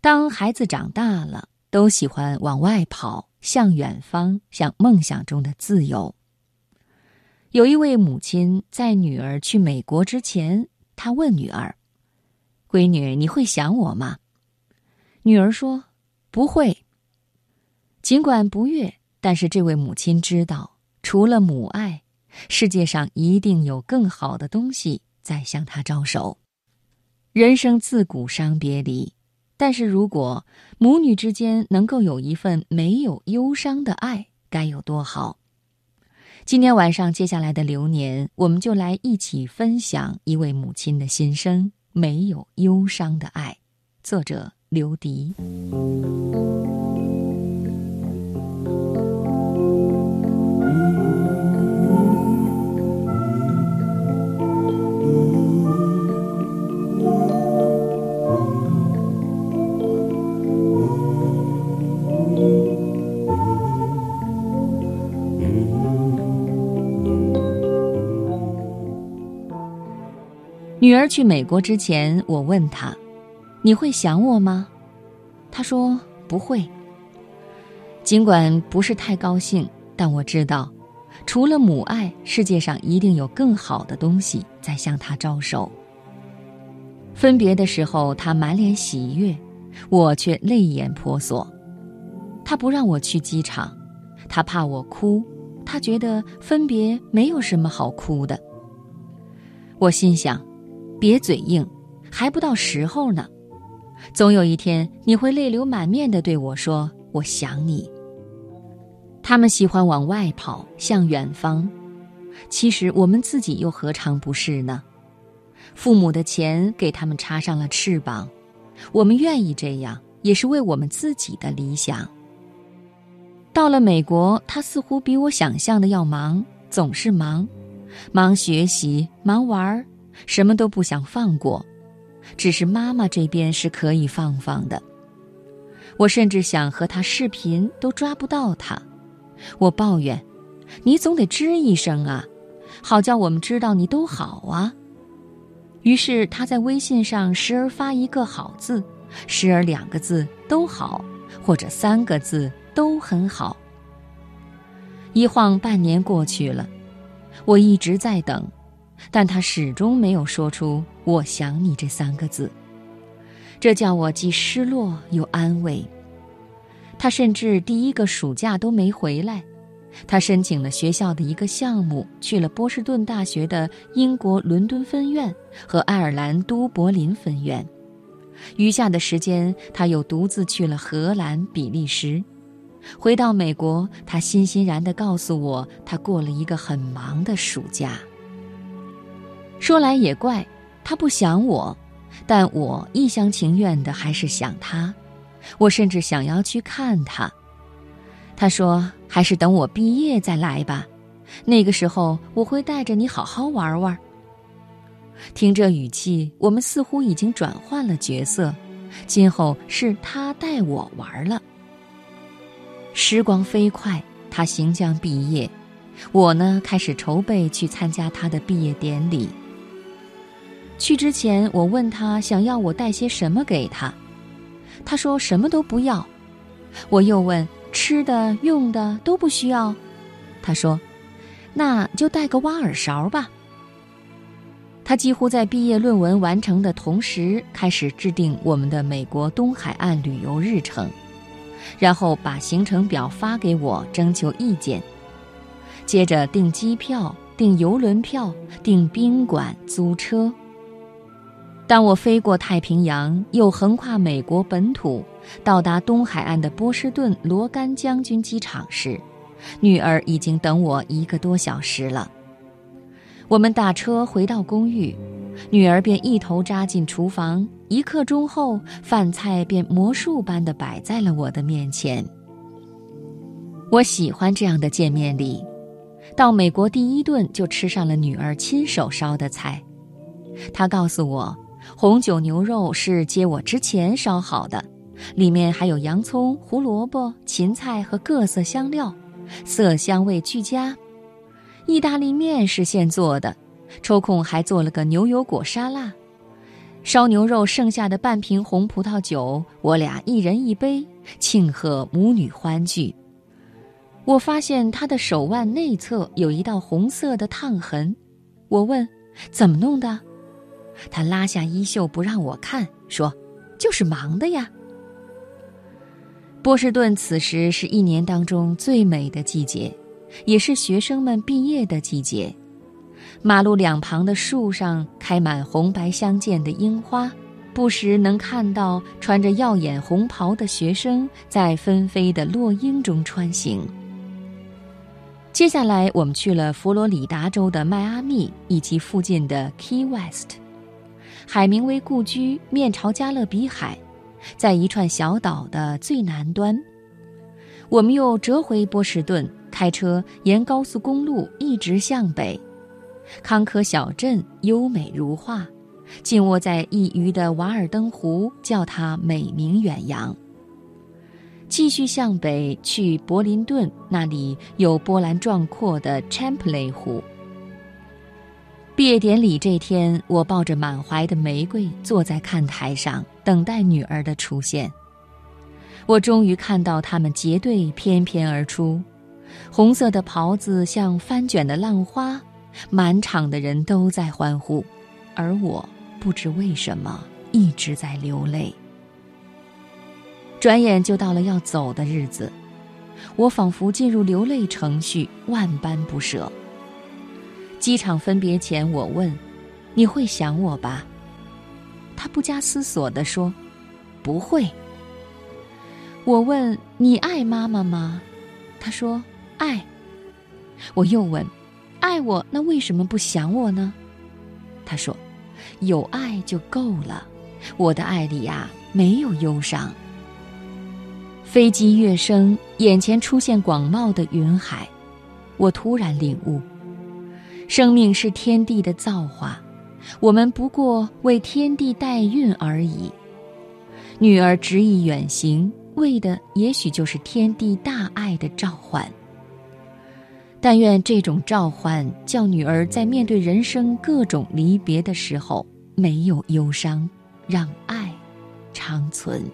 当孩子长大了，都喜欢往外跑，向远方，向梦想中的自由。有一位母亲在女儿去美国之前，她问女儿：“闺女，你会想我吗？”女儿说：“不会。”尽管不悦，但是这位母亲知道，除了母爱，世界上一定有更好的东西在向她招手。人生自古伤别离，但是如果母女之间能够有一份没有忧伤的爱，该有多好！今天晚上接下来的流年，我们就来一起分享一位母亲的心声：没有忧伤的爱。作者刘迪。女儿去美国之前，我问她：“你会想我吗？”她说：“不会。”尽管不是太高兴，但我知道，除了母爱，世界上一定有更好的东西在向她招手。分别的时候，她满脸喜悦，我却泪眼婆娑。她不让我去机场，她怕我哭，她觉得分别没有什么好哭的。我心想。别嘴硬，还不到时候呢。总有一天，你会泪流满面的对我说：“我想你。”他们喜欢往外跑，向远方。其实我们自己又何尝不是呢？父母的钱给他们插上了翅膀，我们愿意这样，也是为我们自己的理想。到了美国，他似乎比我想象的要忙，总是忙，忙学习，忙玩儿。什么都不想放过，只是妈妈这边是可以放放的。我甚至想和他视频，都抓不到他。我抱怨：“你总得吱一声啊，好叫我们知道你都好啊。”于是他在微信上时而发一个好字，时而两个字都好，或者三个字都很好。一晃半年过去了，我一直在等。但他始终没有说出“我想你”这三个字，这叫我既失落又安慰。他甚至第一个暑假都没回来，他申请了学校的一个项目，去了波士顿大学的英国伦敦分院和爱尔兰都柏林分院，余下的时间他又独自去了荷兰、比利时。回到美国，他欣欣然地告诉我，他过了一个很忙的暑假。说来也怪，他不想我，但我一厢情愿的还是想他。我甚至想要去看他。他说：“还是等我毕业再来吧，那个时候我会带着你好好玩玩。”听这语气，我们似乎已经转换了角色，今后是他带我玩了。时光飞快，他行将毕业，我呢开始筹备去参加他的毕业典礼。去之前，我问他想要我带些什么给他，他说什么都不要。我又问吃的、用的都不需要，他说那就带个挖耳勺吧。他几乎在毕业论文完成的同时，开始制定我们的美国东海岸旅游日程，然后把行程表发给我征求意见，接着订机票、订游轮票、订宾馆、租车。当我飞过太平洋，又横跨美国本土，到达东海岸的波士顿罗甘将军机场时，女儿已经等我一个多小时了。我们打车回到公寓，女儿便一头扎进厨房，一刻钟后，饭菜便魔术般的摆在了我的面前。我喜欢这样的见面礼，到美国第一顿就吃上了女儿亲手烧的菜，她告诉我。红酒牛肉是接我之前烧好的，里面还有洋葱、胡萝卜、芹菜和各色香料，色香味俱佳。意大利面是现做的，抽空还做了个牛油果沙拉。烧牛肉剩下的半瓶红葡萄酒，我俩一人一杯，庆贺母女欢聚。我发现他的手腕内侧有一道红色的烫痕，我问：“怎么弄的？”他拉下衣袖不让我看，说：“就是忙的呀。”波士顿此时是一年当中最美的季节，也是学生们毕业的季节。马路两旁的树上开满红白相间的樱花，不时能看到穿着耀眼红袍的学生在纷飞的落英中穿行。接下来，我们去了佛罗里达州的迈阿密以及附近的 Key West，海明威故居面朝加勒比海，在一串小岛的最南端。我们又折回波士顿，开车沿高速公路一直向北。康科小镇优美如画，静卧在一隅的瓦尔登湖，叫它美名远扬。继续向北去柏林顿，那里有波澜壮阔的 Champlain 湖。毕业典礼这天，我抱着满怀的玫瑰坐在看台上，等待女儿的出现。我终于看到他们结队翩翩而出，红色的袍子像翻卷的浪花，满场的人都在欢呼，而我不知为什么一直在流泪。转眼就到了要走的日子，我仿佛进入流泪程序，万般不舍。机场分别前，我问：“你会想我吧？”他不加思索地说：“不会。”我问：“你爱妈妈吗？”他说：“爱。”我又问：“爱我，那为什么不想我呢？”他说：“有爱就够了，我的爱里呀，没有忧伤。”飞机跃升，眼前出现广袤的云海，我突然领悟：生命是天地的造化，我们不过为天地代孕而已。女儿执意远行，为的也许就是天地大爱的召唤。但愿这种召唤，叫女儿在面对人生各种离别的时候，没有忧伤，让爱长存。